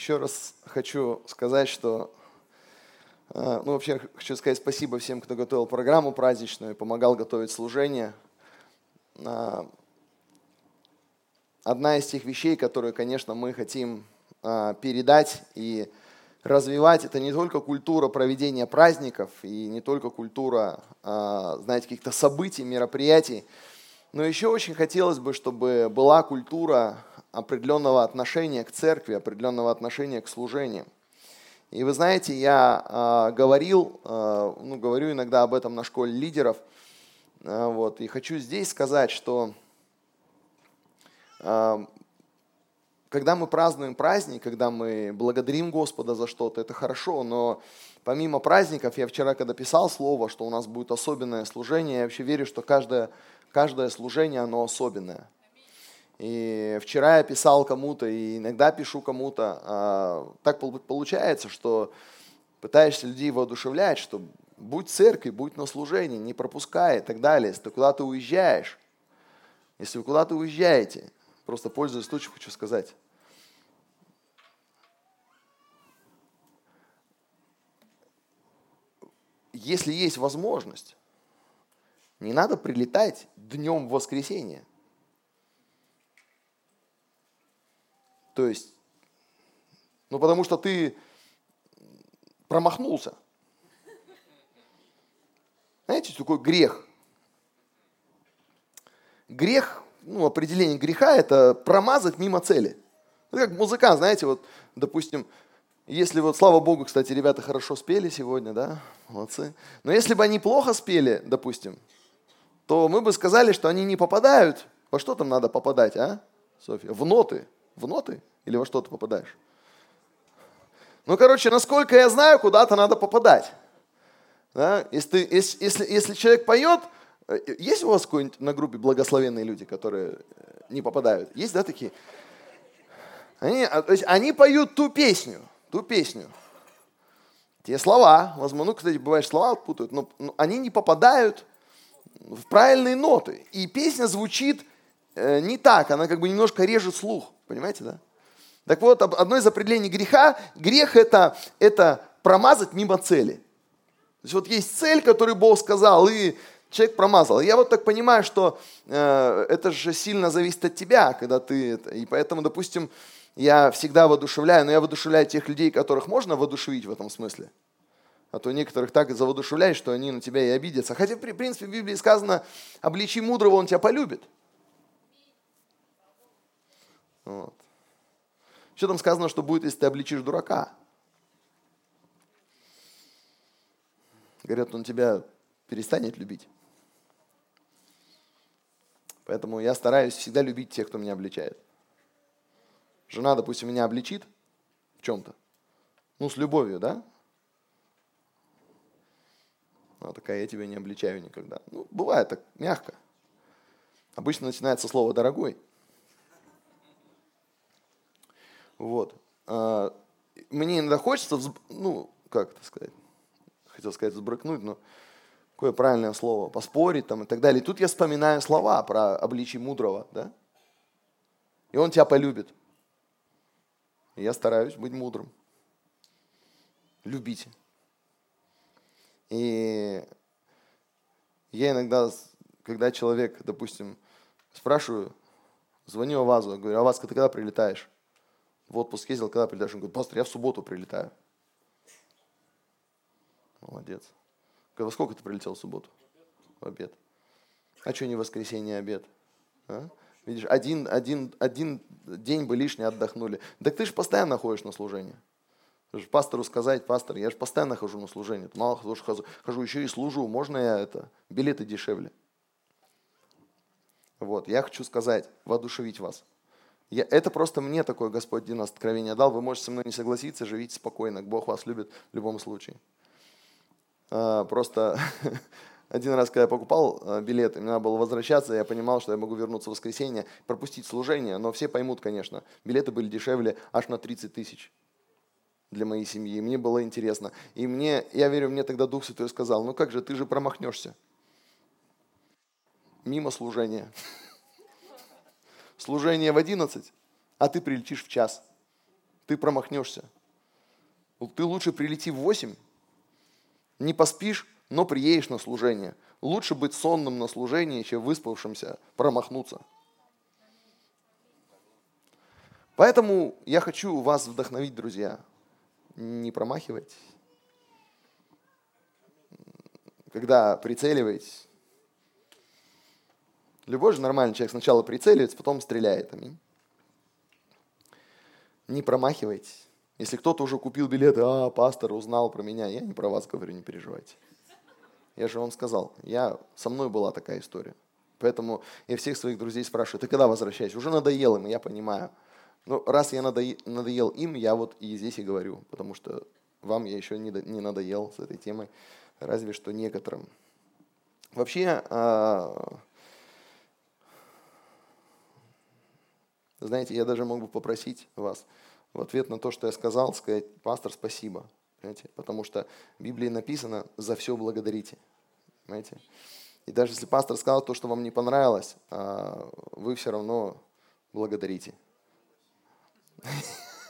еще раз хочу сказать, что ну, вообще хочу сказать спасибо всем, кто готовил программу праздничную, помогал готовить служение. Одна из тех вещей, которые, конечно, мы хотим передать и развивать, это не только культура проведения праздников и не только культура, знаете, каких-то событий, мероприятий, но еще очень хотелось бы, чтобы была культура определенного отношения к церкви, определенного отношения к служению. И вы знаете, я э, говорил, э, ну, говорю иногда об этом на школе лидеров, э, вот, и хочу здесь сказать, что э, когда мы празднуем праздник, когда мы благодарим Господа за что-то, это хорошо, но помимо праздников, я вчера, когда писал слово, что у нас будет особенное служение, я вообще верю, что каждое, каждое служение, оно особенное. И вчера я писал кому-то, и иногда пишу кому-то. А, так получается, что пытаешься людей воодушевлять, что будь церковь, будь на служении, не пропускай и так далее. Если ты куда-то уезжаешь, если вы куда-то уезжаете, просто пользуясь случаем, хочу сказать. Если есть возможность, не надо прилетать днем в воскресенье. То есть, ну потому что ты промахнулся. Знаете, такой грех. Грех, ну, определение греха – это промазать мимо цели. Ну, как музыкант, знаете, вот, допустим, если вот, слава богу, кстати, ребята хорошо спели сегодня, да, молодцы. Но если бы они плохо спели, допустим, то мы бы сказали, что они не попадают. Во что там надо попадать, а, Софья? В ноты. В ноты? Или во что ты попадаешь? Ну, короче, насколько я знаю, куда-то надо попадать. Да? Если, если, если, если человек поет, э, есть у вас какой-нибудь на группе благословенные люди, которые э, не попадают? Есть, да, такие? Они, а, то есть они поют ту песню, ту песню. Те слова, возможно, ну, кстати, бывает, слова путают, но, но они не попадают в правильные ноты. И песня звучит э, не так, она как бы немножко режет слух. Понимаете, да? Так вот, одно из определений греха, грех это, это промазать мимо цели. То есть вот есть цель, которую Бог сказал, и человек промазал. Я вот так понимаю, что э, это же сильно зависит от тебя, когда ты... И поэтому, допустим, я всегда воодушевляю, но я воодушевляю тех людей, которых можно воодушевить в этом смысле. А то некоторых так завоодушевляешь, что они на тебя и обидятся. Хотя, в принципе, в Библии сказано, обличи мудрого, он тебя полюбит. Вот. Что там сказано, что будет, если ты обличишь дурака? Говорят, он тебя перестанет любить. Поэтому я стараюсь всегда любить тех, кто меня обличает. Жена, допустим, меня обличит в чем-то. Ну, с любовью, да? Она такая, я тебя не обличаю никогда. Ну, бывает так, мягко. Обычно начинается слово «дорогой». Вот. А, мне иногда хочется, ну, как это сказать, хотел сказать взбрыкнуть, но какое правильное слово, поспорить там и так далее. И тут я вспоминаю слова про обличие мудрого, да? И он тебя полюбит. И я стараюсь быть мудрым. Любите. И я иногда, когда человек, допустим, спрашиваю, звоню Авазу, говорю, Аваз, ты когда прилетаешь? В отпуск ездил, когда прилетаешь? Он говорит, пастор, я в субботу прилетаю. Молодец. Во сколько ты прилетел в субботу? В обед. А что не воскресенье, а обед? А? Видишь, один, один, один день бы лишний отдохнули. Так ты же постоянно ходишь на служение. Ты же пастору сказать, пастор, я же постоянно хожу на служение. Мало хожу, хожу, хожу, еще и служу. Можно я это? Билеты дешевле. Вот, я хочу сказать, воодушевить вас. Я, это просто мне такое Господь один откровение дал. Вы можете со мной не согласиться, живите спокойно. Бог вас любит в любом случае. А, просто один раз, когда я покупал а, билеты, мне надо было возвращаться, я понимал, что я могу вернуться в воскресенье, пропустить служение, но все поймут, конечно, билеты были дешевле аж на 30 тысяч для моей семьи. Мне было интересно. И мне, я верю, мне тогда Дух Святой сказал, ну как же, ты же промахнешься. Мимо служения. служение в 11, а ты прилетишь в час. ты промахнешься. Ты лучше прилети в 8, не поспишь, но приедешь на служение. Лучше быть сонным на служении, чем выспавшимся промахнуться. Поэтому я хочу вас вдохновить, друзья. Не промахивайтесь. Когда прицеливаетесь, любой же нормальный человек сначала прицеливается, потом стреляет. Аминь. Не промахивайтесь. Если кто-то уже купил билеты, а, пастор узнал про меня, я не про вас говорю, не переживайте. Я же вам сказал, я, со мной была такая история. Поэтому я всех своих друзей спрашиваю, ты когда возвращаешься? Уже надоел им, я понимаю. Но раз я надоел им, я вот и здесь и говорю, потому что вам я еще не надоел с этой темой, разве что некоторым. Вообще, знаете, я даже мог бы попросить вас в ответ на то, что я сказал, сказать, пастор, спасибо. Понимаете? Потому что в Библии написано «за все благодарите». Понимаете? И даже если пастор сказал то, что вам не понравилось, а, вы все равно благодарите.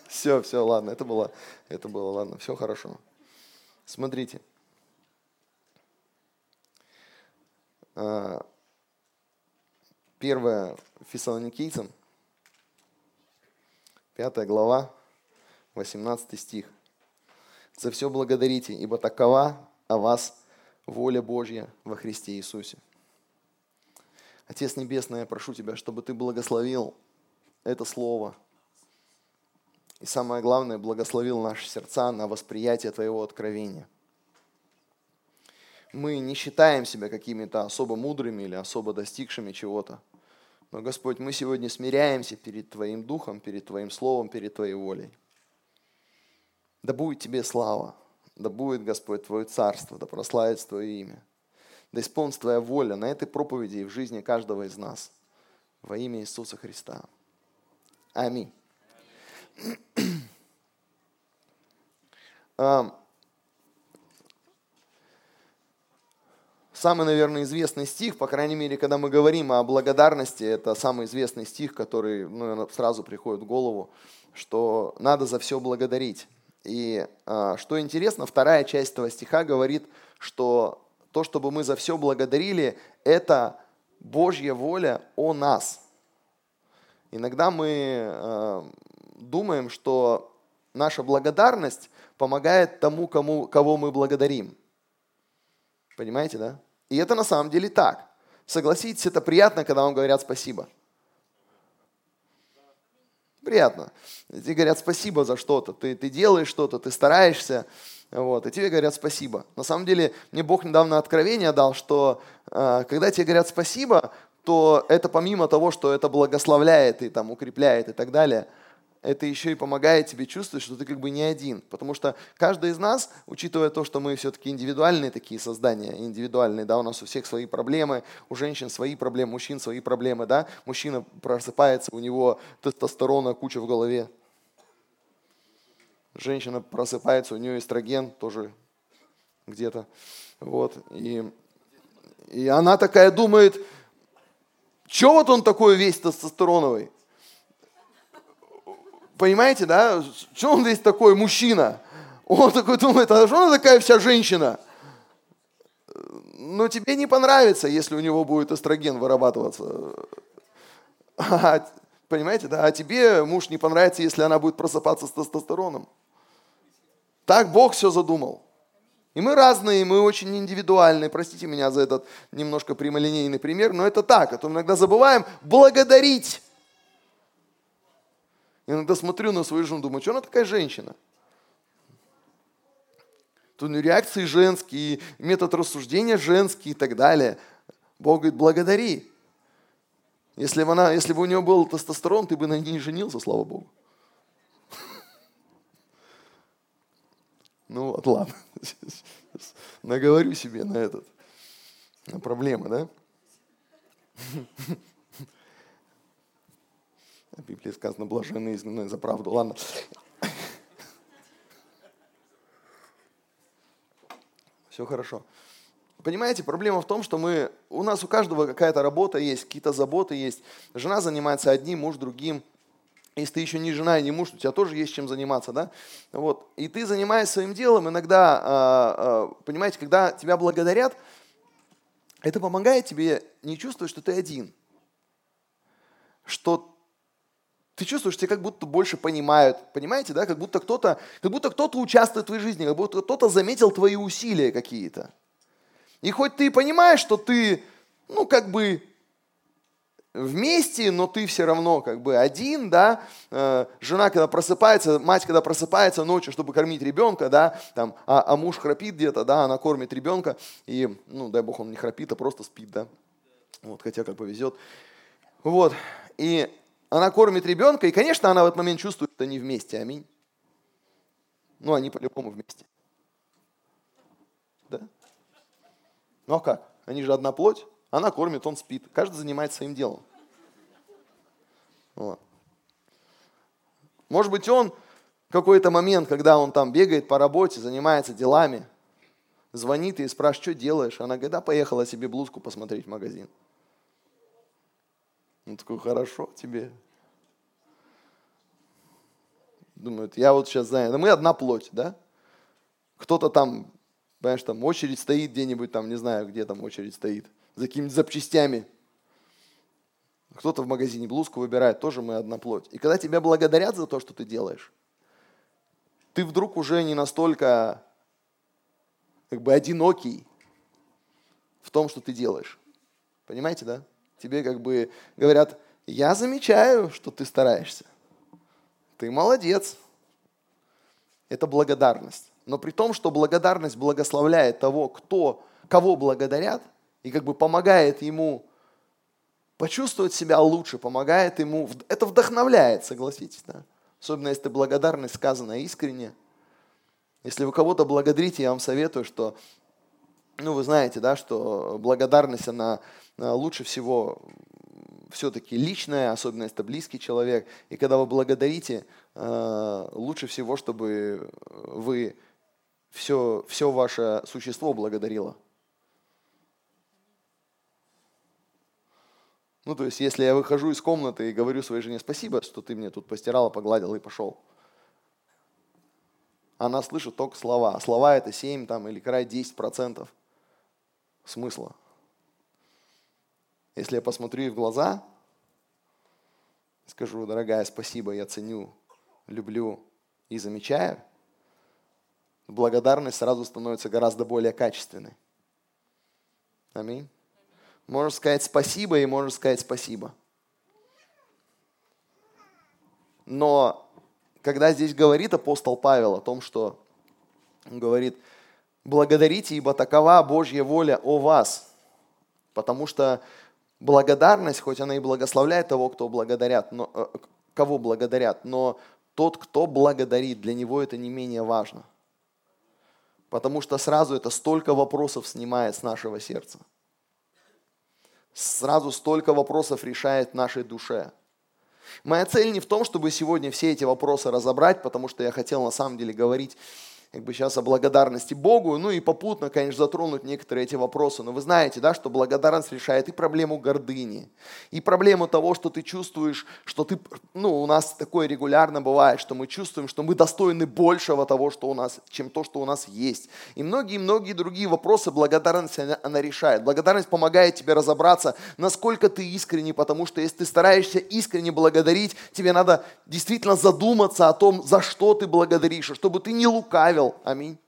Все, все, ладно, это было, это было, ладно, все хорошо. Смотрите. А, первое Фессалоникийцам, пятая глава, 18 стих. «За все благодарите, ибо такова о вас воля Божья во Христе Иисусе». Отец Небесный, я прошу Тебя, чтобы Ты благословил это слово. И самое главное, благословил наши сердца на восприятие Твоего откровения. Мы не считаем себя какими-то особо мудрыми или особо достигшими чего-то. Но, Господь, мы сегодня смиряемся перед Твоим Духом, перед Твоим Словом, перед Твоей волей. Да будет Тебе слава, да будет, Господь, Твое царство, да прославится Твое имя. Да исполнится Твоя воля на этой проповеди и в жизни каждого из нас. Во имя Иисуса Христа. Аминь. Самый, наверное, известный стих, по крайней мере, когда мы говорим о благодарности, это самый известный стих, который ну, сразу приходит в голову, что надо за все благодарить. И а, что интересно, вторая часть этого стиха говорит, что то, чтобы мы за все благодарили, это Божья воля о нас. Иногда мы а, думаем, что наша благодарность помогает тому, кому, кого мы благодарим. Понимаете, да? И это на самом деле так. Согласитесь, это приятно, когда вам говорят спасибо. Приятно. Тебе говорят спасибо за что-то. Ты, ты делаешь что-то, ты стараешься. Вот, и тебе говорят спасибо. На самом деле, мне Бог недавно откровение дал, что э, когда тебе говорят спасибо, то это помимо того, что это благословляет и там, укрепляет и так далее – это еще и помогает тебе чувствовать, что ты как бы не один. Потому что каждый из нас, учитывая то, что мы все-таки индивидуальные такие создания, индивидуальные, да, у нас у всех свои проблемы, у женщин свои проблемы, у мужчин свои проблемы, да, мужчина просыпается, у него тестостерона куча в голове, женщина просыпается, у нее эстроген тоже где-то, вот, и, и она такая думает, что вот он такой весь тестостероновый? Понимаете, да? Что он здесь такой мужчина? Он такой думает, а что она такая вся женщина? Но тебе не понравится, если у него будет эстроген вырабатываться. А, понимаете, да? А тебе муж не понравится, если она будет просыпаться с тестостероном. Так Бог все задумал. И мы разные, мы очень индивидуальные. Простите меня за этот немножко прямолинейный пример, но это так. А то иногда забываем благодарить Иногда смотрю на свою жену, думаю, что она такая женщина? Тут реакции женские, метод рассуждения женский и так далее. Бог говорит, благодари. Если бы, она, если бы у нее был тестостерон, ты бы на ней не женился, слава Богу. Ну вот, ладно. Наговорю себе на этот, на проблемы, да? В Библии сказано, блаженные изгнанные за правду. Ладно. Все хорошо. Понимаете, проблема в том, что мы, у нас у каждого какая-то работа есть, какие-то заботы есть. Жена занимается одним, муж другим. если ты еще не жена и не муж, у тебя тоже есть чем заниматься, да? Вот. И ты занимаясь своим делом, иногда, а, а, понимаете, когда тебя благодарят, это помогает тебе не чувствовать, что ты один. Что ты чувствуешь, тебя как будто больше понимают, понимаете, да? Как будто кто-то, как будто кто-то участвует в твоей жизни, как будто кто-то заметил твои усилия какие-то. И хоть ты понимаешь, что ты, ну, как бы вместе, но ты все равно как бы один, да, э, жена, когда просыпается, мать, когда просыпается ночью, чтобы кормить ребенка, да, там, а, а муж храпит где-то, да, она кормит ребенка, и, ну, дай бог, он не храпит, а просто спит, да, вот, хотя как повезет, вот, и она кормит ребенка, и, конечно, она в этот момент чувствует, что они вместе, аминь, ну, они по-любому вместе, да, ну, а как, они же одна плоть, она кормит, он спит. Каждый занимается своим делом. Вот. Может быть, он какой-то момент, когда он там бегает по работе, занимается делами, звонит и спрашивает, что делаешь? Она говорит, да, поехала себе блузку посмотреть в магазин. Он такой, хорошо тебе. Думают, я вот сейчас знаю, да мы одна плоть, да? Кто-то там, понимаешь, там очередь стоит где-нибудь, там, не знаю, где там очередь стоит – за какими-то запчастями. Кто-то в магазине блузку выбирает, тоже мы одна плоть. И когда тебя благодарят за то, что ты делаешь, ты вдруг уже не настолько как бы одинокий в том, что ты делаешь. Понимаете, да? Тебе как бы говорят, я замечаю, что ты стараешься. Ты молодец. Это благодарность. Но при том, что благодарность благословляет того, кто, кого благодарят – и как бы помогает ему почувствовать себя лучше, помогает ему, это вдохновляет, согласитесь, да? Особенно если благодарность сказана искренне. Если вы кого-то благодарите, я вам советую, что, ну, вы знаете, да, что благодарность, она лучше всего все-таки личная, особенно если это близкий человек. И когда вы благодарите, э, лучше всего, чтобы вы все, все ваше существо благодарило. Ну, то есть, если я выхожу из комнаты и говорю своей жене спасибо, что ты мне тут постирала, погладил и пошел. Она слышит только слова. А слова это 7 там, или край 10% смысла. Если я посмотрю ей в глаза, скажу, дорогая, спасибо, я ценю, люблю и замечаю, благодарность сразу становится гораздо более качественной. Аминь. Можешь сказать спасибо и можешь сказать спасибо. Но когда здесь говорит апостол Павел о том, что он говорит, благодарите, ибо такова Божья воля о вас. Потому что благодарность, хоть она и благословляет того, кто благодарят, но, э, кого благодарят, но тот, кто благодарит, для него это не менее важно. Потому что сразу это столько вопросов снимает с нашего сердца сразу столько вопросов решает в нашей душе. Моя цель не в том, чтобы сегодня все эти вопросы разобрать, потому что я хотел на самом деле говорить как бы сейчас о благодарности Богу, ну и попутно, конечно, затронуть некоторые эти вопросы. Но вы знаете, да, что благодарность решает и проблему гордыни, и проблему того, что ты чувствуешь, что ты, ну, у нас такое регулярно бывает, что мы чувствуем, что мы достойны большего того, что у нас, чем то, что у нас есть. И многие-многие другие вопросы благодарность она, она решает. Благодарность помогает тебе разобраться, насколько ты искренний, потому что если ты стараешься искренне благодарить, тебе надо действительно задуматься о том, за что ты благодаришь, чтобы ты не лукавил, оставил. Аминь.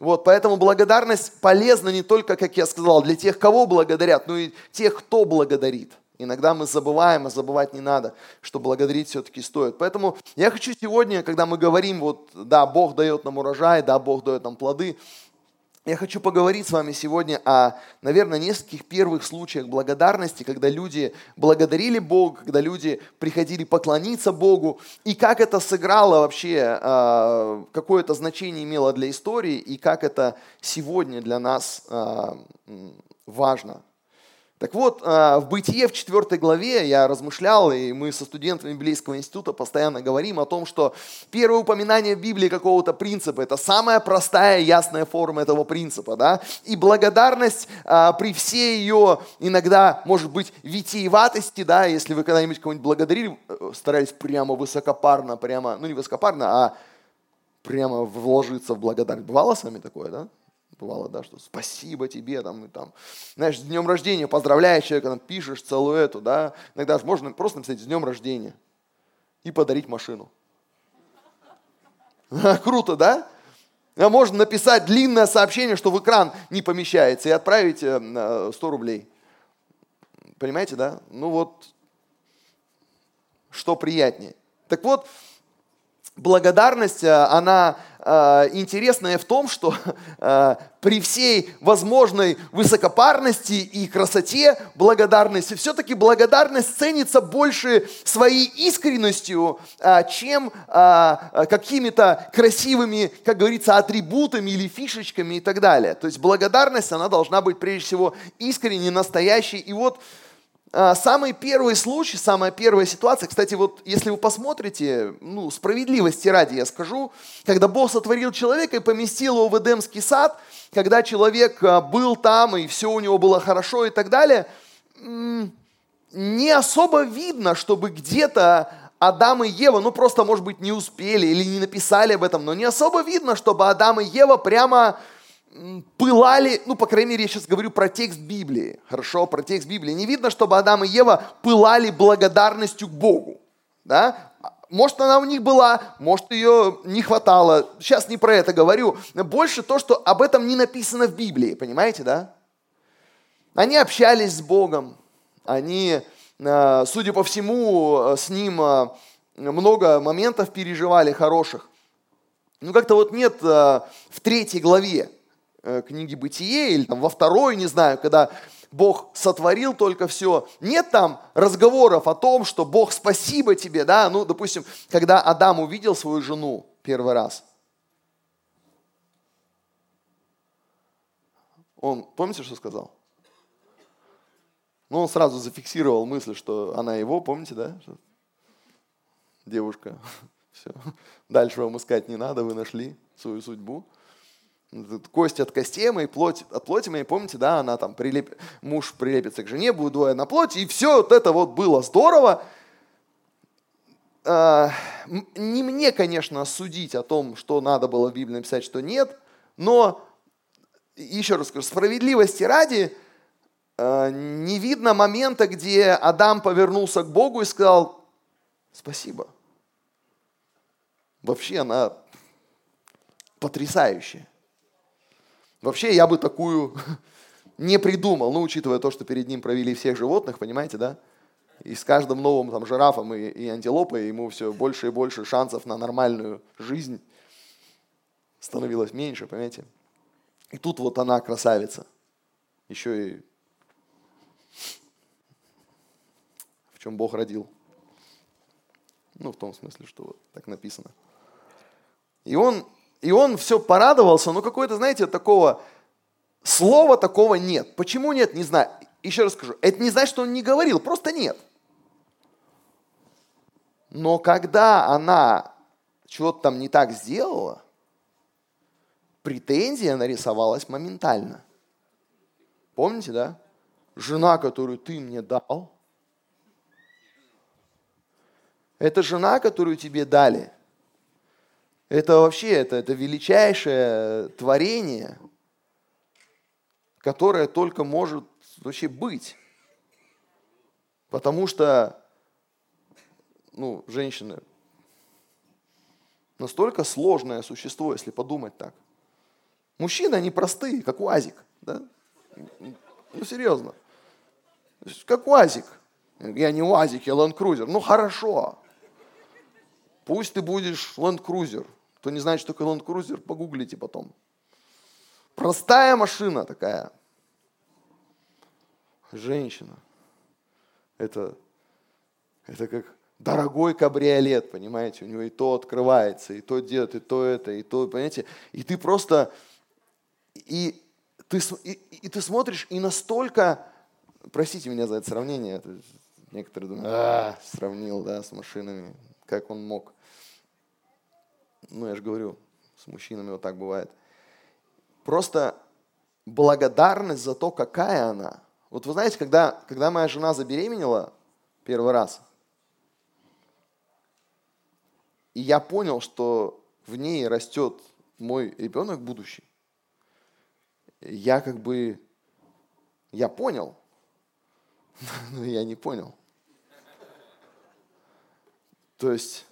Вот, поэтому благодарность полезна не только, как я сказал, для тех, кого благодарят, но и тех, кто благодарит. Иногда мы забываем, а забывать не надо, что благодарить все-таки стоит. Поэтому я хочу сегодня, когда мы говорим, вот, да, Бог дает нам урожай, да, Бог дает нам плоды, я хочу поговорить с вами сегодня о, наверное, нескольких первых случаях благодарности, когда люди благодарили Бога, когда люди приходили поклониться Богу, и как это сыграло вообще, а, какое это значение имело для истории, и как это сегодня для нас а, важно. Так вот, а, в Бытие в 4 главе я размышлял, и мы со студентами Библейского института постоянно говорим о том, что первое упоминание в Библии какого-то принципа – это самая простая, ясная форма этого принципа. Да? И благодарность а, при всей ее иногда, может быть, витиеватости, да, если вы когда-нибудь кого-нибудь благодарили, э, старались прямо высокопарно, прямо, ну не высокопарно, а прямо вложиться в благодарность. Бывало с вами такое, да? Бывало, да, что спасибо тебе, там, и там, знаешь, с днем рождения поздравляешь человека, там, пишешь целую эту, да, иногда же можно просто написать с днем рождения и подарить машину. Круто, да? А можно написать длинное сообщение, что в экран не помещается, и отправить 100 э, рублей. Понимаете, да? Ну вот, что приятнее. Так вот, благодарность, э, она э, интересная в том, что э, при всей возможной высокопарности и красоте благодарности, все-таки благодарность ценится больше своей искренностью, чем какими-то красивыми, как говорится, атрибутами или фишечками и так далее. То есть благодарность, она должна быть прежде всего искренней, настоящей. И вот самый первый случай, самая первая ситуация, кстати, вот если вы посмотрите, ну, справедливости ради я скажу, когда Бог сотворил человека и поместил его в Эдемский сад, когда человек а, был там, и все у него было хорошо и так далее, не особо видно, чтобы где-то Адам и Ева, ну просто, может быть, не успели или не написали об этом, но не особо видно, чтобы Адам и Ева прямо пылали, ну, по крайней мере, я сейчас говорю про текст Библии, хорошо, про текст Библии. Не видно, чтобы Адам и Ева пылали благодарностью к Богу, да? Может, она у них была, может, ее не хватало. Сейчас не про это говорю. Больше то, что об этом не написано в Библии, понимаете, да? Они общались с Богом, они, э, судя по всему, с Ним э, много моментов переживали хороших. Ну, как-то вот нет э, в третьей главе Э, книги Бытие или там во второй, не знаю, когда Бог сотворил только все. Нет там разговоров о том, что Бог спасибо тебе, да, ну, допустим, когда Адам увидел свою жену первый раз, он, помните, что сказал? Ну, он сразу зафиксировал мысль, что она его, помните, да? Девушка, все, дальше вам искать не надо, вы нашли свою судьбу кость от костей моей, плоть от плоти моей, помните, да, она там прилеп... муж прилепится к жене, будет двое на плоти, и все вот это вот было здорово. А, не мне, конечно, судить о том, что надо было в Библии написать, что нет, но, еще раз скажу, справедливости ради, а, не видно момента, где Адам повернулся к Богу и сказал, спасибо. Вообще она потрясающая. Вообще я бы такую не придумал, ну, учитывая то, что перед ним провели всех животных, понимаете, да? И с каждым новым там жирафом и, и антилопой ему все больше и больше шансов на нормальную жизнь становилось меньше, понимаете? И тут вот она красавица. Еще и в чем Бог родил. Ну, в том смысле, что вот так написано. И он и он все порадовался, но какое-то, знаете, такого слова такого нет. Почему нет, не знаю. Еще раз скажу, это не значит, что он не говорил, просто нет. Но когда она чего-то там не так сделала, претензия нарисовалась моментально. Помните, да? Жена, которую ты мне дал, это жена, которую тебе дали – это вообще, это, это величайшее творение, которое только может вообще быть. Потому что, ну, женщины настолько сложное существо, если подумать так. Мужчины, они простые, как УАЗик. Да? Ну, серьезно. Как УАЗик. Я не УАЗик, я Land Cruiser. Ну, хорошо. Пусть ты будешь Land Cruiser. Кто не знает, что такое Land Cruiser, погуглите потом. Простая машина такая. Женщина. Это, это как дорогой кабриолет, понимаете, у него и то открывается, и то делает, и то это, и то, понимаете, и ты просто, и ты, и, и ты смотришь, и настолько простите меня за это сравнение, некоторые думают, а, сравнил, да, с машинами, как он мог. Ну, я же говорю, с мужчинами вот так бывает. Просто благодарность за то, какая она. Вот вы знаете, когда, когда моя жена забеременела первый раз, и я понял, что в ней растет мой ребенок будущий, я как бы, я понял, но я не понял. То есть,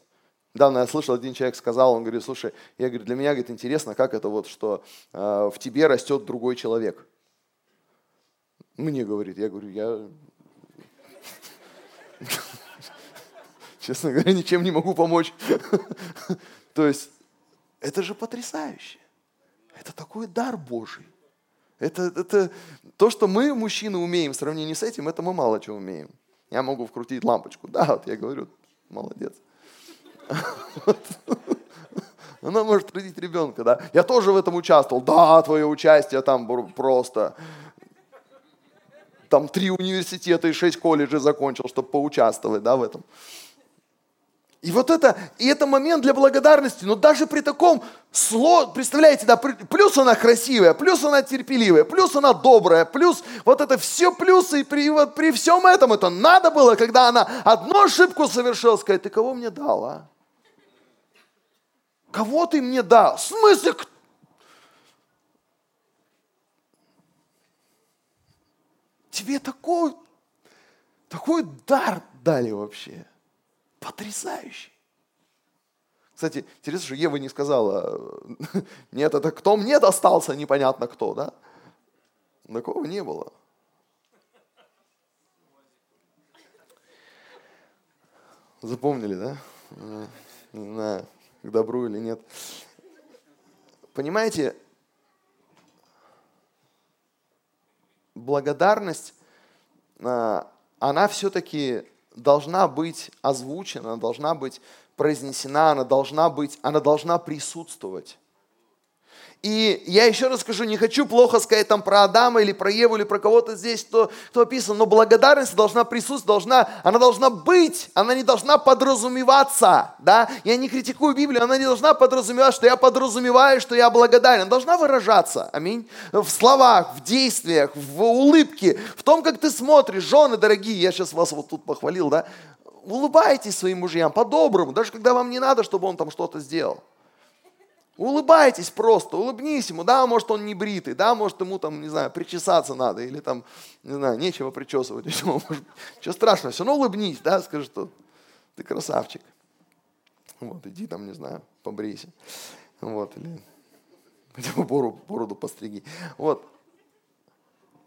Недавно я слышал, один человек сказал, он говорит, слушай, я говорю, для меня говорит, интересно, как это вот, что э, в тебе растет другой человек. Мне говорит, я говорю, я, честно говоря, ничем не могу помочь. То есть, это же потрясающе. Это такой дар Божий. Это, это то, что мы, мужчины, умеем в сравнении с этим, это мы мало чего умеем. Я могу вкрутить лампочку. Да, вот я говорю, молодец. Она может родить ребенка, да. Я тоже в этом участвовал. Да, твое участие там просто. Там три университета и шесть колледжей закончил, чтобы поучаствовать, да, в этом. И вот это, и это момент для благодарности, но даже при таком сло, представляете, да, плюс она красивая, плюс она терпеливая, плюс она добрая, плюс вот это все плюсы, и при, вот при всем этом это надо было, когда она одну ошибку совершила, сказать, ты кого мне дал, а? Кого ты мне дал? В смысле? Тебе такой, такой дар дали вообще. Потрясающий. Кстати, интересно, что Ева не сказала, нет, это кто мне достался, непонятно кто, да? Такого не было. Запомнили, да? Не знаю к добру или нет. Понимаете, благодарность, а, она все-таки должна быть озвучена, должна быть произнесена, она должна быть, она должна присутствовать. И я еще раз скажу, не хочу плохо сказать там про Адама или про Еву или про кого-то здесь, кто, кто описан, но благодарность должна присутствовать, должна, она должна быть, она не должна подразумеваться. Да? Я не критикую Библию, она не должна подразумевать, что я подразумеваю, что я благодарен. Она должна выражаться, аминь, в словах, в действиях, в улыбке, в том, как ты смотришь. Жены дорогие, я сейчас вас вот тут похвалил, да? Улыбайтесь своим мужьям по-доброму, даже когда вам не надо, чтобы он там что-то сделал. Улыбайтесь просто, улыбнись ему. Да, может, он не бритый, да, может, ему там, не знаю, причесаться надо, или там, не знаю, нечего причесывать. Что страшного, все равно улыбнись, да, скажи, что ты красавчик. Вот, иди там, не знаю, побрейся. Вот, или хотя бы бороду, бороду постриги. Вот.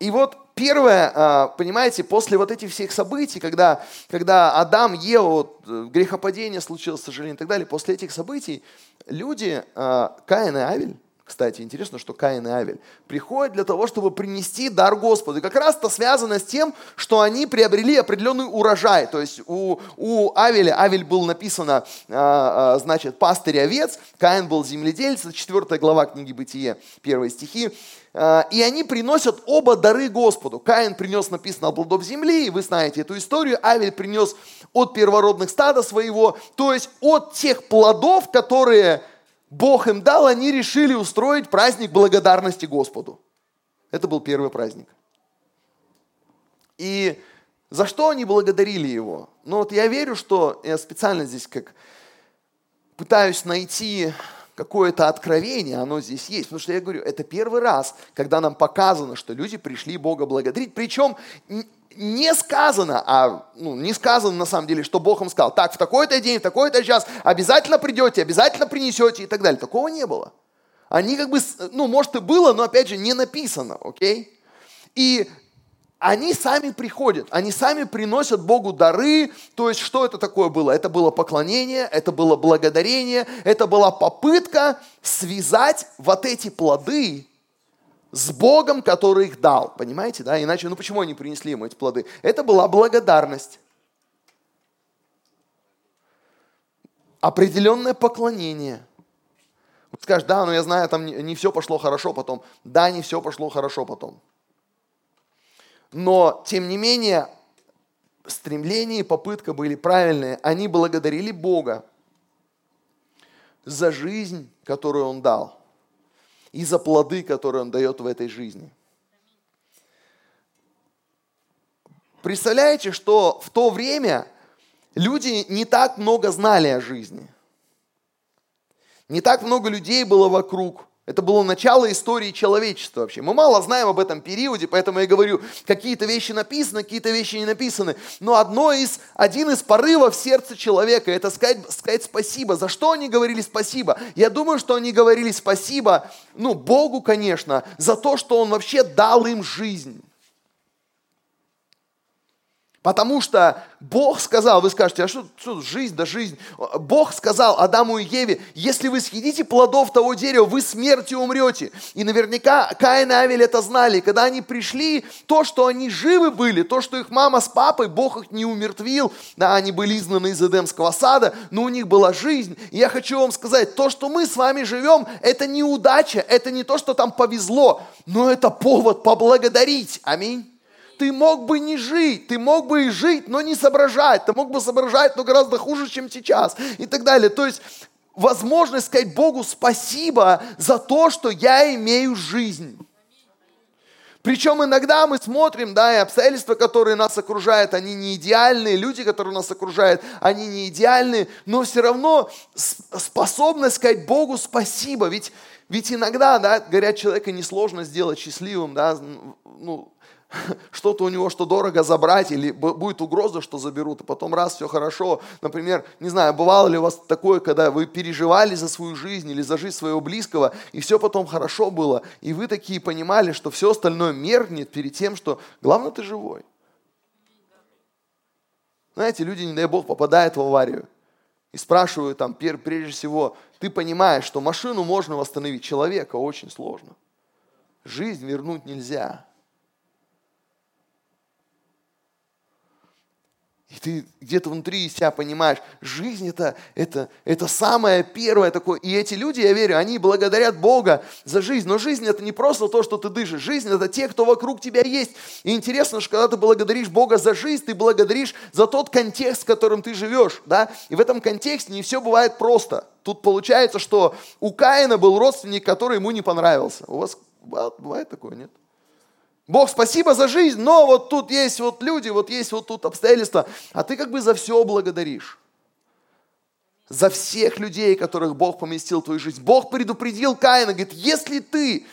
И вот первое, а, понимаете, после вот этих всех событий, когда, когда Адам, Ева, э, грехопадение случилось, к сожалению, и так далее, после этих событий люди, а, Каин и Авель, кстати, интересно, что Каин и Авель приходят для того, чтобы принести дар Господу. И как раз это связано с тем, что они приобрели определенный урожай. То есть у, у Авеля, Авель был написано, а, значит, пастырь овец, Каин был земледельец, это 4 глава книги Бытие, первые стихи. А, и они приносят оба дары Господу. Каин принес, написано, плодов земли, и вы знаете эту историю. Авель принес от первородных стада своего, то есть от тех плодов, которые Бог им дал, они решили устроить праздник благодарности Господу. Это был первый праздник. И за что они благодарили его? Ну вот я верю, что я специально здесь как пытаюсь найти какое-то откровение, оно здесь есть. Потому что я говорю, это первый раз, когда нам показано, что люди пришли Бога благодарить. Причем не сказано, а ну, не сказано на самом деле, что Бог им сказал, так, в такой-то день, в такой-то час обязательно придете, обязательно принесете и так далее. Такого не было. Они как бы, ну, может и было, но опять же не написано, окей? И они сами приходят, они сами приносят Богу дары. То есть, что это такое было? Это было поклонение, это было благодарение, это была попытка связать вот эти плоды с Богом, который их дал. Понимаете, да? Иначе, ну почему они принесли ему эти плоды? Это была благодарность. Определенное поклонение. Скажешь, да, но я знаю, там не, не все пошло хорошо потом. Да, не все пошло хорошо потом. Но, тем не менее, стремление и попытка были правильные. Они благодарили Бога за жизнь, которую Он дал, и за плоды, которые Он дает в этой жизни. Представляете, что в то время люди не так много знали о жизни. Не так много людей было вокруг – это было начало истории человечества вообще. Мы мало знаем об этом периоде, поэтому я говорю, какие-то вещи написаны, какие-то вещи не написаны. Но одно из, один из порывов сердца человека – это сказать, сказать спасибо. За что они говорили спасибо? Я думаю, что они говорили спасибо, ну, Богу, конечно, за то, что Он вообще дал им жизнь. Потому что Бог сказал, вы скажете, а что, что жизнь, да жизнь. Бог сказал Адаму и Еве, если вы съедите плодов того дерева, вы смертью умрете. И наверняка Каин и Авель это знали. когда они пришли, то, что они живы были, то, что их мама с папой, Бог их не умертвил, да, они были изгнаны из Эдемского сада, но у них была жизнь. И я хочу вам сказать, то, что мы с вами живем, это не удача, это не то, что там повезло, но это повод поблагодарить. Аминь ты мог бы не жить, ты мог бы и жить, но не соображать, ты мог бы соображать, но гораздо хуже, чем сейчас и так далее. То есть возможность сказать Богу спасибо за то, что я имею жизнь. Причем иногда мы смотрим, да, и обстоятельства, которые нас окружают, они не идеальные, люди, которые нас окружают, они не идеальные, но все равно способность сказать Богу спасибо, ведь, ведь иногда, да, говорят, человека несложно сделать счастливым, да, ну, что-то у него, что дорого забрать, или будет угроза, что заберут, и потом раз, все хорошо. Например, не знаю, бывало ли у вас такое, когда вы переживали за свою жизнь или за жизнь своего близкого, и все потом хорошо было, и вы такие понимали, что все остальное меркнет перед тем, что главное ты живой. Знаете, люди, не дай бог, попадают в аварию и спрашивают там, прежде всего, ты понимаешь, что машину можно восстановить, человека очень сложно. Жизнь вернуть нельзя. И ты где-то внутри себя понимаешь, жизнь это, это, это самое первое такое. И эти люди, я верю, они благодарят Бога за жизнь. Но жизнь это не просто то, что ты дышишь. Жизнь это те, кто вокруг тебя есть. И интересно, что когда ты благодаришь Бога за жизнь, ты благодаришь за тот контекст, в котором ты живешь. Да? И в этом контексте не все бывает просто. Тут получается, что у Каина был родственник, который ему не понравился. У вас бывает такое, нет? Бог, спасибо за жизнь, но вот тут есть вот люди, вот есть вот тут обстоятельства, а ты как бы за все благодаришь. За всех людей, которых Бог поместил в твою жизнь. Бог предупредил Каина, говорит, если ты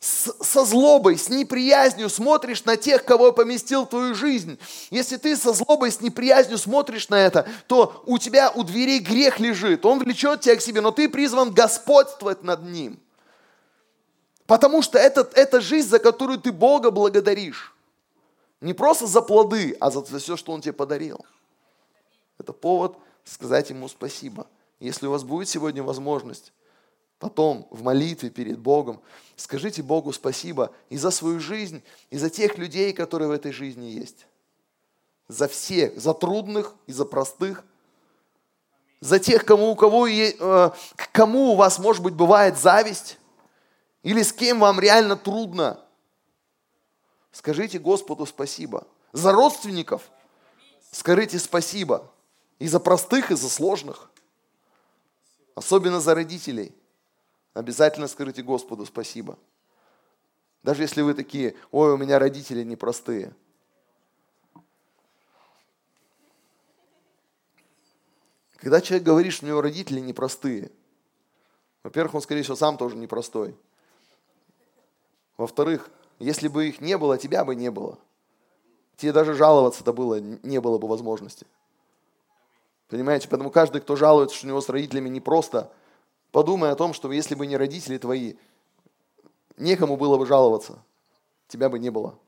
с, со злобой, с неприязнью смотришь на тех, кого поместил в твою жизнь, если ты со злобой, с неприязнью смотришь на это, то у тебя у дверей грех лежит, он влечет тебя к себе, но ты призван господствовать над ним – Потому что это, это жизнь, за которую ты Бога благодаришь. Не просто за плоды, а за все, что Он тебе подарил. Это повод сказать Ему спасибо. Если у вас будет сегодня возможность, потом в молитве перед Богом, скажите Богу спасибо и за свою жизнь, и за тех людей, которые в этой жизни есть. За всех, за трудных и за простых. За тех, кому, у кого, э, кому у вас, может быть, бывает зависть или с кем вам реально трудно, скажите Господу спасибо. За родственников скажите спасибо. И за простых, и за сложных. Особенно за родителей. Обязательно скажите Господу спасибо. Даже если вы такие, ой, у меня родители непростые. Когда человек говорит, что у него родители непростые, во-первых, он, скорее всего, сам тоже непростой. Во-вторых, если бы их не было, тебя бы не было. Тебе даже жаловаться-то было, не было бы возможности. Понимаете? Поэтому каждый, кто жалуется, что у него с родителями непросто, подумай о том, что если бы не родители твои, некому было бы жаловаться. Тебя бы не было.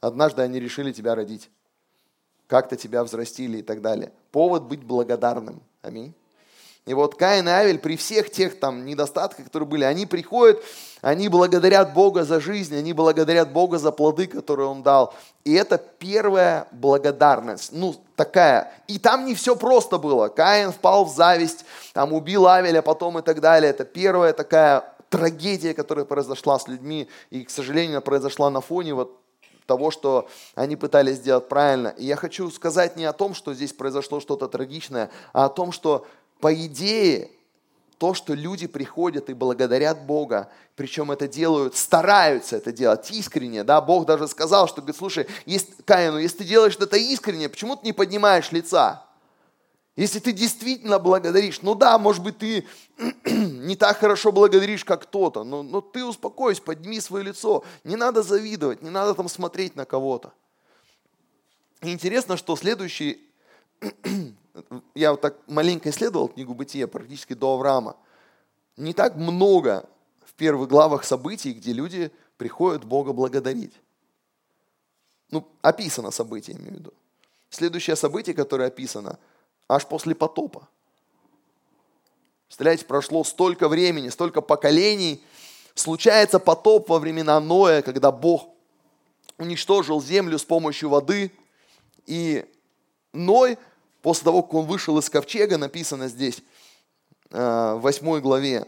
Однажды они решили тебя родить. Как-то тебя взрастили и так далее. Повод быть благодарным. Аминь. И вот Каин и Авель при всех тех там недостатках, которые были, они приходят, они благодарят Бога за жизнь, они благодарят Бога за плоды, которые Он дал. И это первая благодарность, ну такая. И там не все просто было. Каин впал в зависть, там убил Авеля потом и так далее. Это первая такая трагедия, которая произошла с людьми, и, к сожалению, произошла на фоне вот того, что они пытались сделать правильно. И я хочу сказать не о том, что здесь произошло что-то трагичное, а о том, что по идее то, что люди приходят и благодарят Бога, причем это делают, стараются это делать искренне, да, Бог даже сказал, что, говорит, слушай, есть, Каину, если ты делаешь это искренне, почему ты не поднимаешь лица? Если ты действительно благодаришь, ну да, может быть, ты не так хорошо благодаришь, как кто-то, но, но ты успокойся, подними свое лицо. Не надо завидовать, не надо там смотреть на кого-то. Интересно, что следующий я вот так маленько исследовал книгу Бытия, практически до Авраама. Не так много в первых главах событий, где люди приходят Бога благодарить. Ну, описано событие, имею в виду. Следующее событие, которое описано, аж после потопа. Представляете, прошло столько времени, столько поколений. Случается потоп во времена Ноя, когда Бог уничтожил землю с помощью воды. И Ной После того, как он вышел из ковчега, написано здесь э, в 8 главе,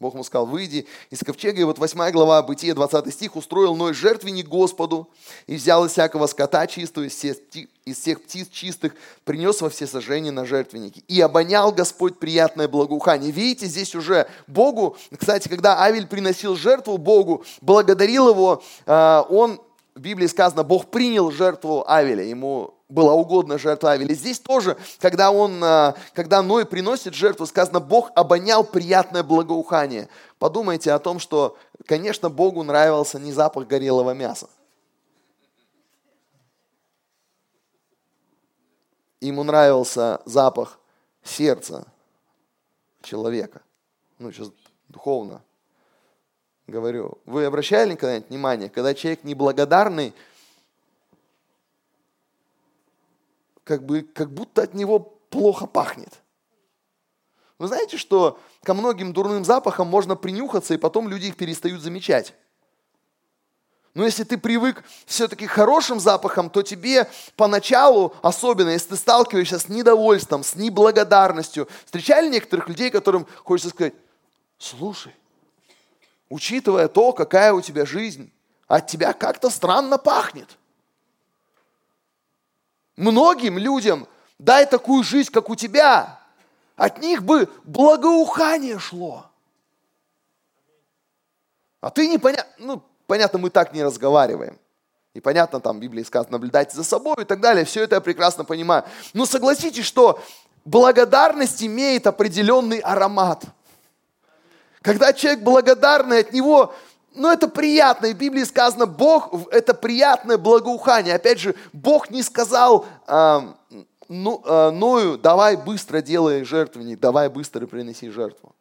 Бог ему сказал, выйди из ковчега. И вот 8 глава, Бытие, 20 стих, устроил Ной жертвенник Господу и взял из всякого скота чистого, из всех, из всех птиц чистых, принес во все сожжения на жертвенники. И обонял Господь приятное благоухание. Видите, здесь уже Богу, кстати, когда Авель приносил жертву Богу, благодарил его, э, он, в Библии сказано, Бог принял жертву Авеля, ему была угодна жертва Авеля. Здесь тоже, когда, он, а, когда Ной приносит жертву, сказано, Бог обонял приятное благоухание. Подумайте о том, что, конечно, Богу нравился не запах горелого мяса. Ему нравился запах сердца человека. Ну, сейчас духовно говорю. Вы обращали когда-нибудь внимание, когда человек неблагодарный, как, бы, как будто от него плохо пахнет. Вы знаете, что ко многим дурным запахам можно принюхаться, и потом люди их перестают замечать. Но если ты привык все-таки к хорошим запахам, то тебе поначалу, особенно если ты сталкиваешься с недовольством, с неблагодарностью, встречали некоторых людей, которым хочется сказать, слушай, учитывая то, какая у тебя жизнь, от тебя как-то странно пахнет. Многим людям дай такую жизнь, как у тебя. От них бы благоухание шло. А ты непонятно, ну, понятно, мы так не разговариваем. И понятно, там в Библии сказано, наблюдайте за собой и так далее. Все это я прекрасно понимаю. Но согласитесь, что благодарность имеет определенный аромат. Когда человек благодарный, от него но это приятно. И в Библии сказано, Бог – это приятное благоухание. Опять же, Бог не сказал э, ну, э, Ною, давай быстро делай жертвенник, давай быстро приноси жертву.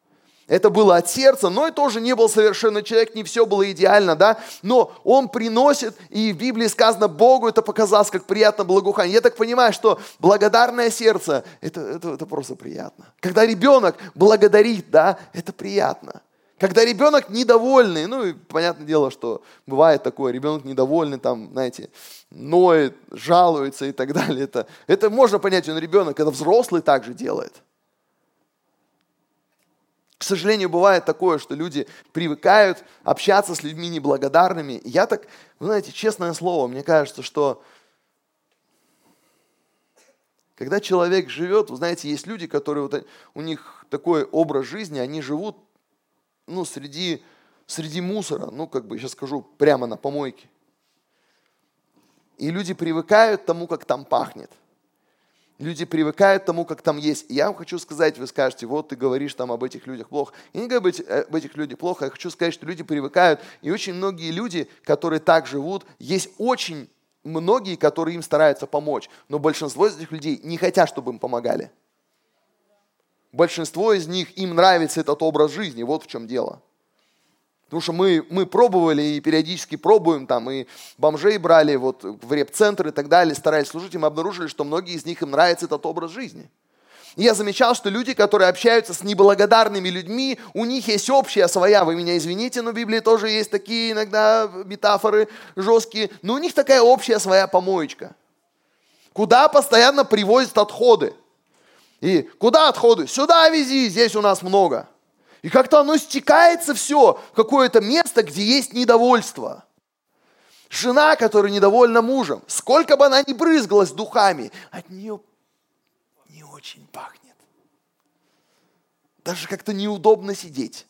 Это было от сердца, но и тоже не был совершенный человек, не все было идеально, да, но он приносит, и в Библии сказано, Богу это показалось как приятно благоухание. Я так понимаю, что благодарное сердце, это, это, это просто приятно. Когда ребенок благодарит, да, это приятно. Когда ребенок недовольный, ну и понятное дело, что бывает такое, ребенок недовольный, там, знаете, ноет, жалуется и так далее. Это, это можно понять, он ребенок, это взрослый также делает. К сожалению, бывает такое, что люди привыкают общаться с людьми неблагодарными. Я так, вы знаете, честное слово, мне кажется, что когда человек живет, вы знаете, есть люди, которые вот, у них такой образ жизни, они живут ну, среди, среди мусора, ну, как бы, сейчас скажу, прямо на помойке. И люди привыкают тому, как там пахнет. Люди привыкают тому, как там есть. И я вам хочу сказать, вы скажете, вот ты говоришь там об этих людях плохо. Я не говорю об этих людях плохо, я хочу сказать, что люди привыкают. И очень многие люди, которые так живут, есть очень многие, которые им стараются помочь. Но большинство из этих людей не хотят, чтобы им помогали. Большинство из них, им нравится этот образ жизни, вот в чем дело. Потому что мы, мы пробовали и периодически пробуем, там, и бомжей брали вот, в реп-центр и так далее, старались служить, и мы обнаружили, что многие из них, им нравится этот образ жизни. И я замечал, что люди, которые общаются с неблагодарными людьми, у них есть общая своя, вы меня извините, но в Библии тоже есть такие иногда метафоры жесткие, но у них такая общая своя помоечка, куда постоянно привозят отходы – и куда отходы? Сюда вези, здесь у нас много. И как-то оно стекается все в какое-то место, где есть недовольство. Жена, которая недовольна мужем, сколько бы она ни брызгалась духами, от нее не очень пахнет. Даже как-то неудобно сидеть.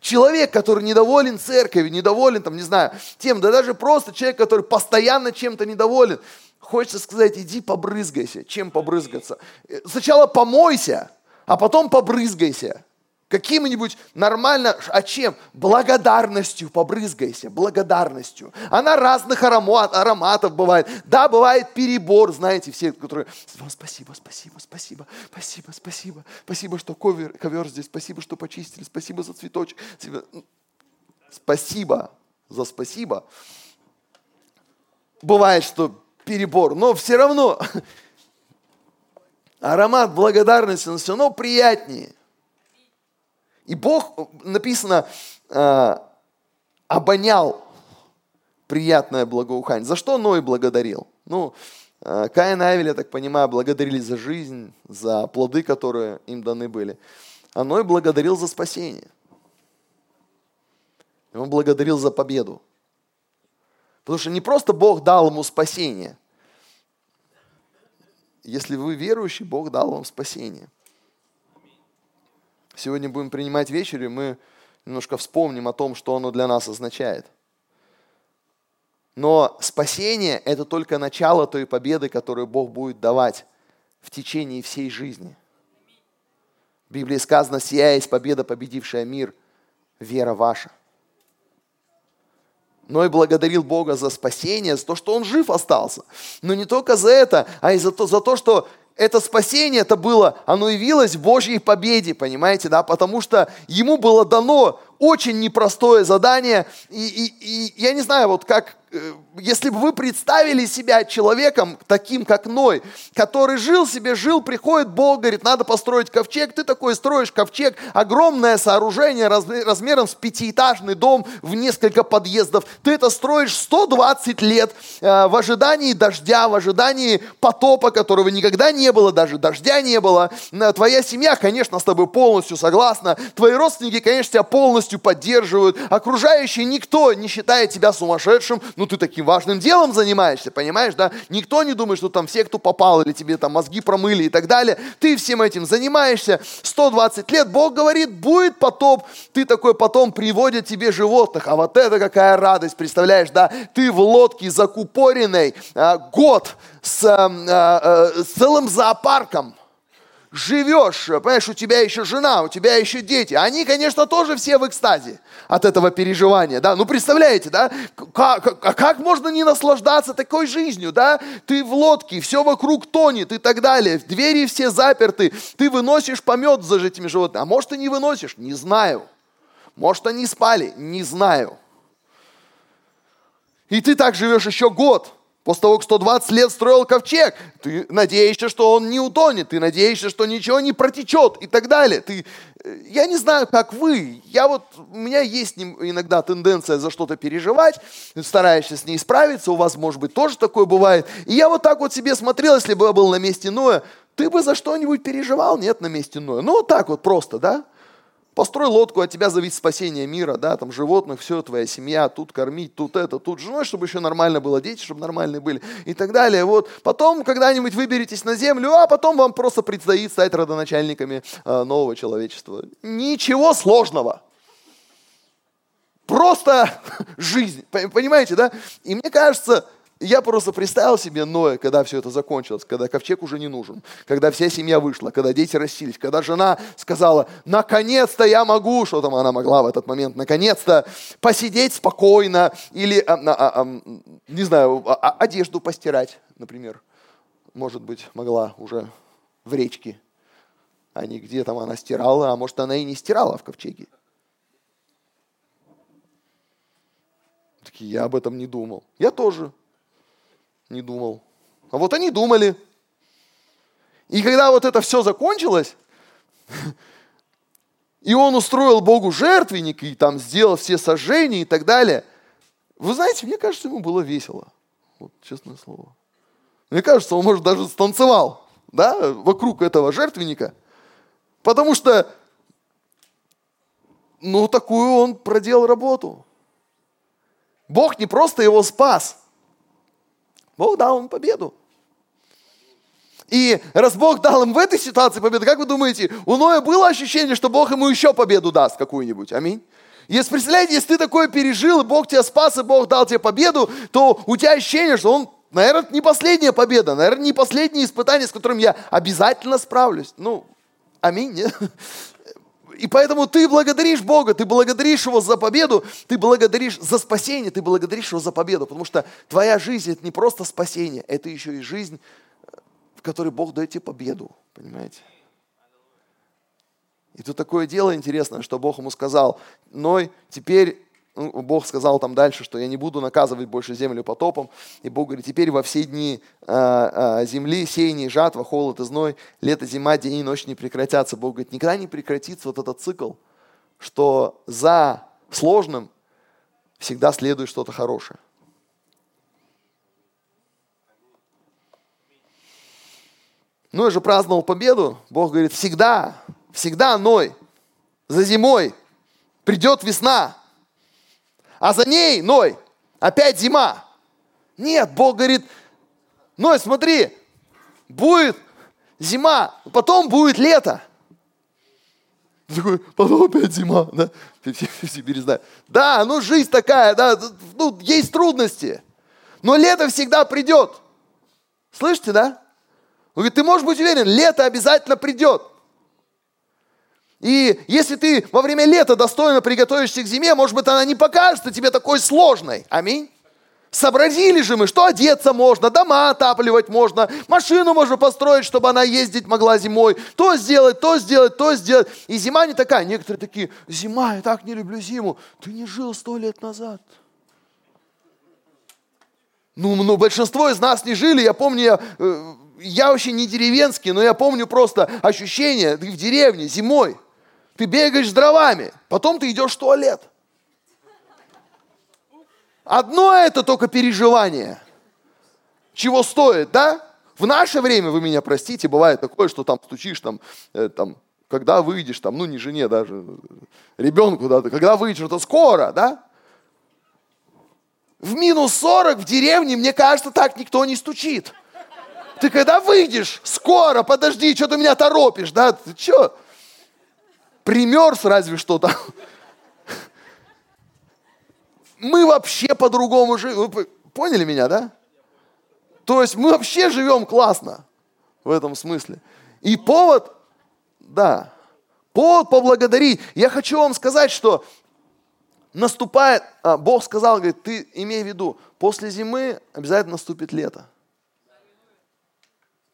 Человек, который недоволен церковью, недоволен, там, не знаю, тем, да даже просто человек, который постоянно чем-то недоволен, хочется сказать, иди побрызгайся. Чем побрызгаться? Сначала помойся, а потом побрызгайся. Каким-нибудь нормально, а чем? Благодарностью побрызгайся, благодарностью. Она разных аромат, ароматов бывает. Да, бывает перебор, знаете, все, которые, спасибо, спасибо, спасибо, спасибо, спасибо, спасибо, что ковер, ковер здесь, спасибо, что почистили, спасибо за цветочек. Спасибо за спасибо. Бывает, что перебор, но все равно аромат благодарности, он все равно приятнее. И Бог, написано, э, обонял приятное благоухание. За что Ной благодарил? Ну, э, Каин и Авель, я так понимаю, благодарили за жизнь, за плоды, которые им даны были. А Ной благодарил за спасение. Он благодарил за победу. Потому что не просто Бог дал ему спасение. Если вы верующий, Бог дал вам спасение – сегодня будем принимать вечерю, и мы немножко вспомним о том, что оно для нас означает. Но спасение – это только начало той победы, которую Бог будет давать в течение всей жизни. В Библии сказано, «Сия есть победа, победившая мир, вера ваша». Но и благодарил Бога за спасение, за то, что он жив остался. Но не только за это, а и за то, за то что это спасение, это было, оно явилось в Божьей победе, понимаете, да, потому что ему было дано очень непростое задание, и, и, и я не знаю, вот как Э, если бы вы представили себя человеком таким, как Ной, который жил себе, жил, приходит Бог, говорит, надо построить ковчег, ты такой строишь ковчег, огромное сооружение размером с пятиэтажный дом в несколько подъездов, ты это строишь 120 лет э, в ожидании дождя, в ожидании потопа, которого никогда не было, даже дождя не было. Твоя семья, конечно, с тобой полностью согласна, твои родственники, конечно, тебя полностью поддерживают, окружающие никто не считает тебя сумасшедшим, ну ты таким важным делом занимаешься, понимаешь, да? Никто не думает, что там все, кто попал, или тебе там мозги промыли и так далее. Ты всем этим занимаешься. 120 лет, Бог говорит, будет потоп. Ты такой потом приводит тебе животных. А вот это какая радость, представляешь, да? Ты в лодке закупоренной а, год с, а, а, с целым зоопарком живешь, понимаешь, у тебя еще жена, у тебя еще дети. Они, конечно, тоже все в экстазе от этого переживания, да. Ну, представляете, да, как, как, как можно не наслаждаться такой жизнью, да? Ты в лодке, все вокруг тонет и так далее, двери все заперты, ты выносишь помет за этими животными. А может, ты не выносишь? Не знаю. Может, они спали? Не знаю. И ты так живешь еще год – После того, как 120 лет строил ковчег, ты надеешься, что он не утонет, ты надеешься, что ничего не протечет и так далее. Ты, э, я не знаю, как вы, я вот, у меня есть иногда тенденция за что-то переживать, стараешься с ней справиться, у вас, может быть, тоже такое бывает. И я вот так вот себе смотрел, если бы я был на месте Ноя, ты бы за что-нибудь переживал? Нет, на месте Ноя. Ну, вот так вот просто, да? Построй лодку, от тебя зависит спасение мира, да, там животных, все, твоя семья, тут кормить, тут это, тут женой, чтобы еще нормально было, дети, чтобы нормальные были и так далее. Вот. Потом когда-нибудь выберетесь на землю, а потом вам просто предстоит стать родоначальниками э, нового человечества. Ничего сложного. Просто жизнь, понимаете, да? И мне кажется, я просто представил себе Ноя, когда все это закончилось, когда ковчег уже не нужен, когда вся семья вышла, когда дети расселись, когда жена сказала, наконец-то я могу, что там она могла в этот момент, наконец-то посидеть спокойно или, а, а, а, не знаю, а, а, одежду постирать, например. Может быть, могла уже в речке, а не где там она стирала, а может, она и не стирала в ковчеге. Такие, я об этом не думал. Я тоже не думал. А вот они думали. И когда вот это все закончилось, и он устроил Богу жертвенник, и там сделал все сожжения и так далее, вы знаете, мне кажется, ему было весело. Вот честное слово. Мне кажется, он, может, даже станцевал, да, вокруг этого жертвенника. Потому что, ну, такую он проделал работу. Бог не просто его спас, Бог дал ему победу. И раз Бог дал им в этой ситуации победу, как вы думаете, у Ноя было ощущение, что Бог ему еще победу даст какую-нибудь? Аминь. Если, представляете, если ты такое пережил, и Бог тебя спас, и Бог дал тебе победу, то у тебя ощущение, что Он, наверное, не последняя победа, наверное, не последнее испытание, с которым я обязательно справлюсь. Ну, аминь, нет? И поэтому ты благодаришь Бога, ты благодаришь Его за победу, ты благодаришь за спасение, ты благодаришь Его за победу, потому что твоя жизнь – это не просто спасение, это еще и жизнь, в которой Бог дает тебе победу, понимаете? И тут такое дело интересное, что Бог ему сказал, Ной, теперь Бог сказал там дальше, что я не буду наказывать больше землю потопом. И Бог говорит, теперь во все дни а, а, земли, сеяние, жатва, холод и зной, лето, зима, день и ночь не прекратятся. Бог говорит, никогда не прекратится вот этот цикл, что за сложным всегда следует что-то хорошее. Ну, я же праздновал победу. Бог говорит, всегда, всегда Ной, за зимой придет весна, а за ней, Ной, опять зима. Нет, Бог говорит, Ной, смотри, будет зима, потом будет лето. Такой, потом опять зима, да? Теперь знаю. Да, ну жизнь такая, да, ну есть трудности. Но лето всегда придет. Слышите, да? Он говорит, ты можешь быть уверен, лето обязательно придет. И если ты во время лета достойно приготовишься к зиме, может быть, она не покажется тебе такой сложной. Аминь. Сообразили же мы, что одеться можно, дома отапливать можно, машину можно построить, чтобы она ездить могла зимой, то сделать, то сделать, то сделать. И зима не такая. Некоторые такие, зима, я так не люблю зиму. Ты не жил сто лет назад. Ну, ну, большинство из нас не жили. Я помню, я, э, я вообще не деревенский, но я помню просто ощущение в деревне зимой. Ты бегаешь с дровами, потом ты идешь в туалет. Одно это только переживание. Чего стоит, да? В наше время, вы меня простите, бывает такое, что там стучишь, там, э, там когда выйдешь, там, ну не жене даже, ребенку, да, когда выйдешь, это скоро, да? В минус 40 в деревне, мне кажется, так никто не стучит. Ты когда выйдешь, скоро, подожди, что ты меня торопишь, да? Ты что? Примерз разве что там. Мы вообще по-другому живем. Поняли меня, да? То есть мы вообще живем классно в этом смысле. И повод, да, повод поблагодарить. Я хочу вам сказать, что наступает, а, Бог сказал, говорит, ты имей в виду, после зимы обязательно наступит лето.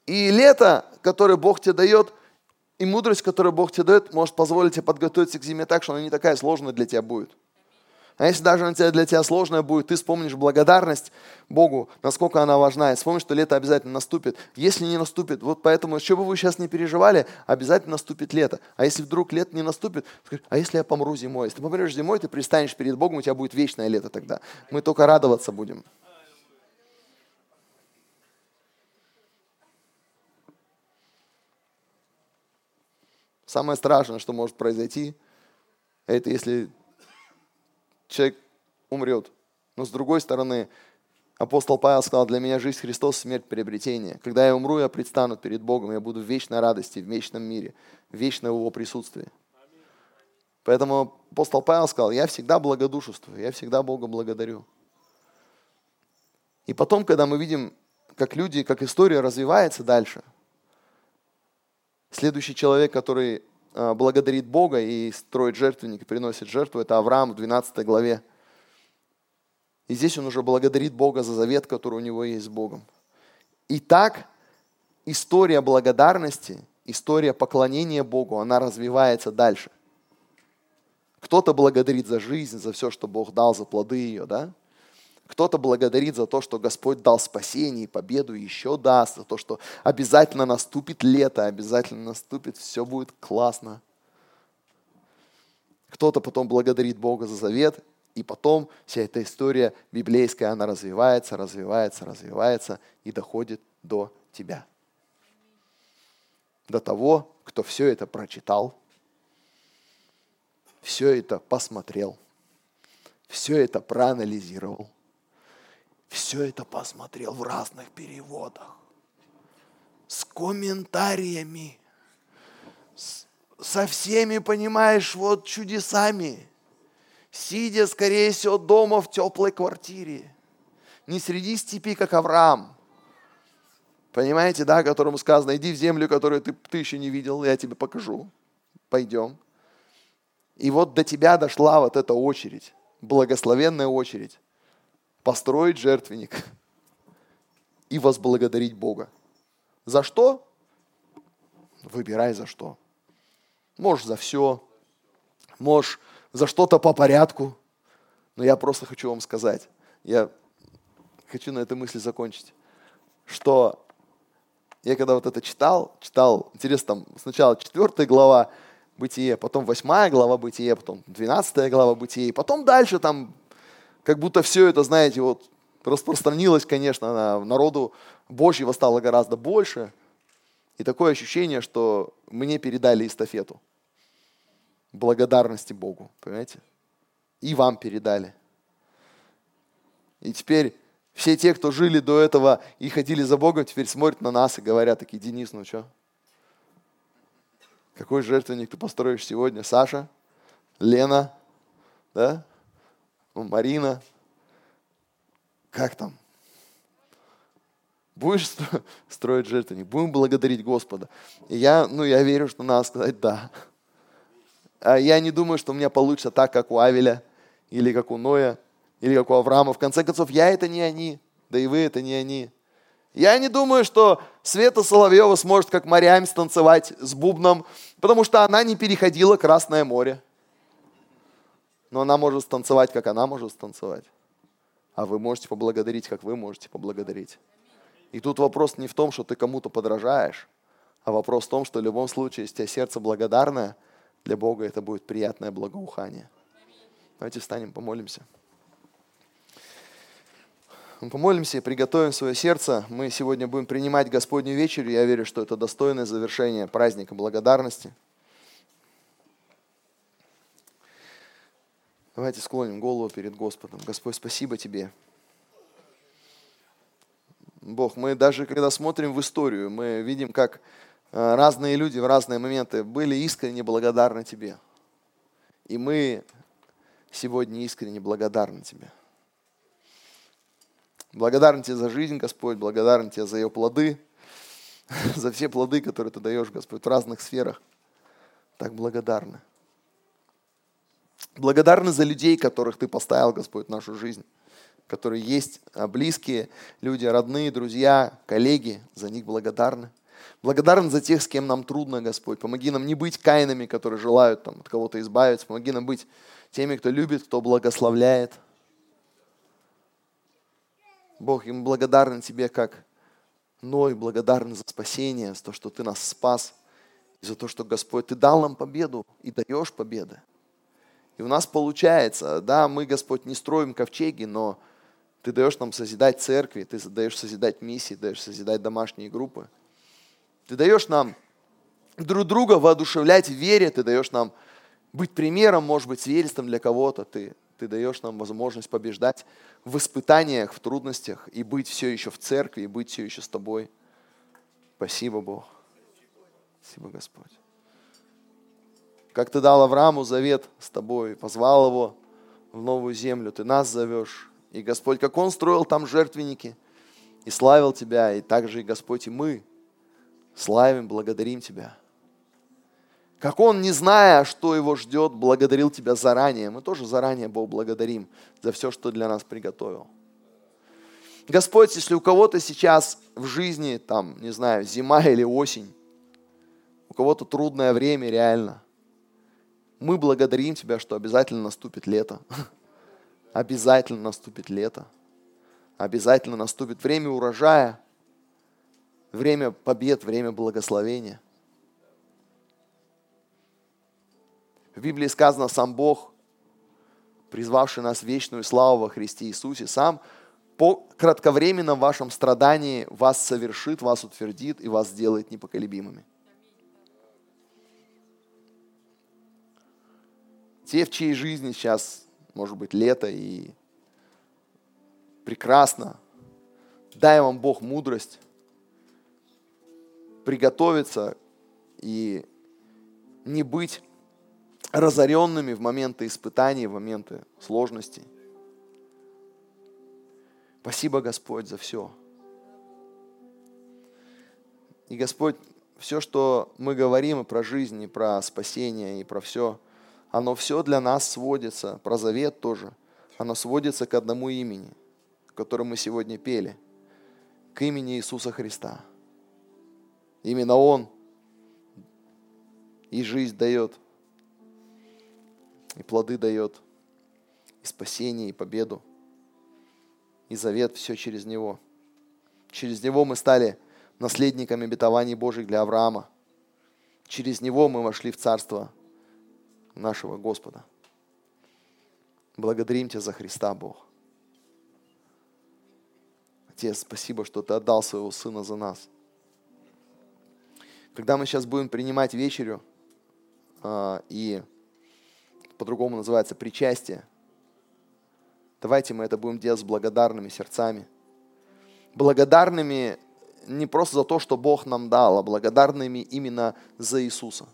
И лето, которое Бог тебе дает – и мудрость, которую Бог тебе дает, может позволить тебе подготовиться к зиме так, что она не такая сложная для тебя будет. А если даже она для тебя сложная будет, ты вспомнишь благодарность Богу, насколько она важна, и вспомнишь, что лето обязательно наступит. Если не наступит, вот поэтому, что бы вы сейчас не переживали, обязательно наступит лето. А если вдруг лето не наступит, скажи, а если я помру зимой? Если ты помрешь зимой, ты пристанешь перед Богом, у тебя будет вечное лето тогда. Мы только радоваться будем. Самое страшное, что может произойти, это если человек умрет. Но с другой стороны, апостол Павел сказал, для меня жизнь Христос, смерть приобретение. Когда я умру, я предстану перед Богом, я буду в вечной радости, в вечном мире, в вечном Его присутствии. Поэтому апостол Павел сказал, я всегда благодушествую, я всегда Бога благодарю. И потом, когда мы видим, как люди, как история развивается дальше – Следующий человек, который а, благодарит Бога и строит жертвенник, и приносит жертву, это Авраам в 12 главе. И здесь он уже благодарит Бога за завет, который у него есть с Богом. И так история благодарности, история поклонения Богу, она развивается дальше. Кто-то благодарит за жизнь, за все, что Бог дал, за плоды ее, да? Кто-то благодарит за то, что Господь дал спасение и победу еще даст, за то, что обязательно наступит лето, обязательно наступит, все будет классно. Кто-то потом благодарит Бога за завет, и потом вся эта история библейская, она развивается, развивается, развивается и доходит до тебя. До того, кто все это прочитал, все это посмотрел – все это проанализировал, все это посмотрел в разных переводах, с комментариями, с, со всеми, понимаешь, вот чудесами, сидя, скорее всего, дома в теплой квартире, не среди степи, как Авраам, понимаете, да, которому сказано, иди в землю, которую ты, ты еще не видел, я тебе покажу, пойдем. И вот до тебя дошла вот эта очередь, благословенная очередь, построить жертвенник и возблагодарить Бога. За что? Выбирай за что. Можешь за все, можешь за что-то по порядку. Но я просто хочу вам сказать, я хочу на этой мысли закончить, что я когда вот это читал, читал, интересно, там сначала четвертая глава, Бытие, потом восьмая глава Бытие, потом двенадцатая глава Бытие, потом дальше там как будто все это, знаете, вот распространилось, конечно, на народу Божьего стало гораздо больше. И такое ощущение, что мне передали эстафету благодарности Богу, понимаете? И вам передали. И теперь все те, кто жили до этого и ходили за Богом, теперь смотрят на нас и говорят такие, Денис, ну что, какой жертвенник ты построишь сегодня? Саша? Лена? Да? Ну, Марина? Как там? Будешь строить жертвенник? Будем благодарить Господа. И я, ну, я верю, что надо сказать «да». А я не думаю, что у меня получится так, как у Авеля, или как у Ноя, или как у Авраама. В конце концов, я это не они, да и вы это не они. Я не думаю, что Света Соловьева сможет как Мариам станцевать с бубном, потому что она не переходила Красное море. Но она может станцевать, как она может станцевать. А вы можете поблагодарить, как вы можете поблагодарить. И тут вопрос не в том, что ты кому-то подражаешь, а вопрос в том, что в любом случае, если у тебя сердце благодарное, для Бога это будет приятное благоухание. Давайте встанем, помолимся. Мы помолимся и приготовим свое сердце. Мы сегодня будем принимать Господню вечерю. Я верю, что это достойное завершение праздника благодарности. Давайте склоним голову перед Господом. Господь, спасибо Тебе. Бог, мы даже когда смотрим в историю, мы видим, как э, разные люди в разные моменты были искренне благодарны Тебе. И мы сегодня искренне благодарны Тебе. Благодарен Тебе за жизнь, Господь, благодарен Тебе за ее плоды, за все плоды, которые Ты даешь, Господь, в разных сферах. Так благодарны. Благодарны за людей, которых Ты поставил, Господь, в нашу жизнь, которые есть а, близкие люди, родные, друзья, коллеги, за них благодарны. Благодарен за тех, с кем нам трудно, Господь. Помоги нам не быть каинами, которые желают там, от кого-то избавиться. Помоги нам быть теми, кто любит, кто благословляет – Бог, и мы благодарны Тебе, как Ной, благодарны за спасение, за то, что Ты нас спас, и за то, что, Господь, Ты дал нам победу и даешь победы. И у нас получается, да, мы, Господь, не строим ковчеги, но Ты даешь нам созидать церкви, Ты даешь созидать миссии, даешь созидать домашние группы. Ты даешь нам друг друга воодушевлять в вере, Ты даешь нам быть примером, может быть, свидетельством для кого-то. Ты ты даешь нам возможность побеждать в испытаниях, в трудностях и быть все еще в церкви, и быть все еще с тобой. Спасибо, Бог. Спасибо, Господь. Как ты дал Аврааму завет с тобой, позвал его в новую землю, ты нас зовешь. И Господь, как он строил там жертвенники и славил тебя, и также и Господь, и мы славим, благодарим тебя как он, не зная, что его ждет, благодарил тебя заранее. Мы тоже заранее, Бог, благодарим за все, что для нас приготовил. Господь, если у кого-то сейчас в жизни, там, не знаю, зима или осень, у кого-то трудное время реально, мы благодарим Тебя, что обязательно наступит лето. Обязательно наступит лето. Обязательно наступит время урожая, время побед, время благословения. В Библии сказано, сам Бог, призвавший нас в вечную славу во Христе Иисусе, сам по кратковременном вашем страдании вас совершит, вас утвердит и вас сделает непоколебимыми. Те, в чьей жизни сейчас может быть, лето и прекрасно. Дай вам Бог мудрость приготовиться и не быть разоренными в моменты испытаний, в моменты сложностей. Спасибо, Господь, за все. И, Господь, все, что мы говорим и про жизнь, и про спасение, и про все, оно все для нас сводится, про завет тоже, оно сводится к одному имени, которое мы сегодня пели, к имени Иисуса Христа. Именно Он и жизнь дает, и плоды дает, и спасение, и победу, и завет, все через Него. Через Него мы стали наследниками обетований Божьих для Авраама. Через Него мы вошли в Царство нашего Господа. Благодарим Тебя за Христа, Бог. Отец, спасибо, что Ты отдал своего Сына за нас. Когда мы сейчас будем принимать вечерю, а, и по-другому называется причастие, давайте мы это будем делать с благодарными сердцами. Благодарными не просто за то, что Бог нам дал, а благодарными именно за Иисуса.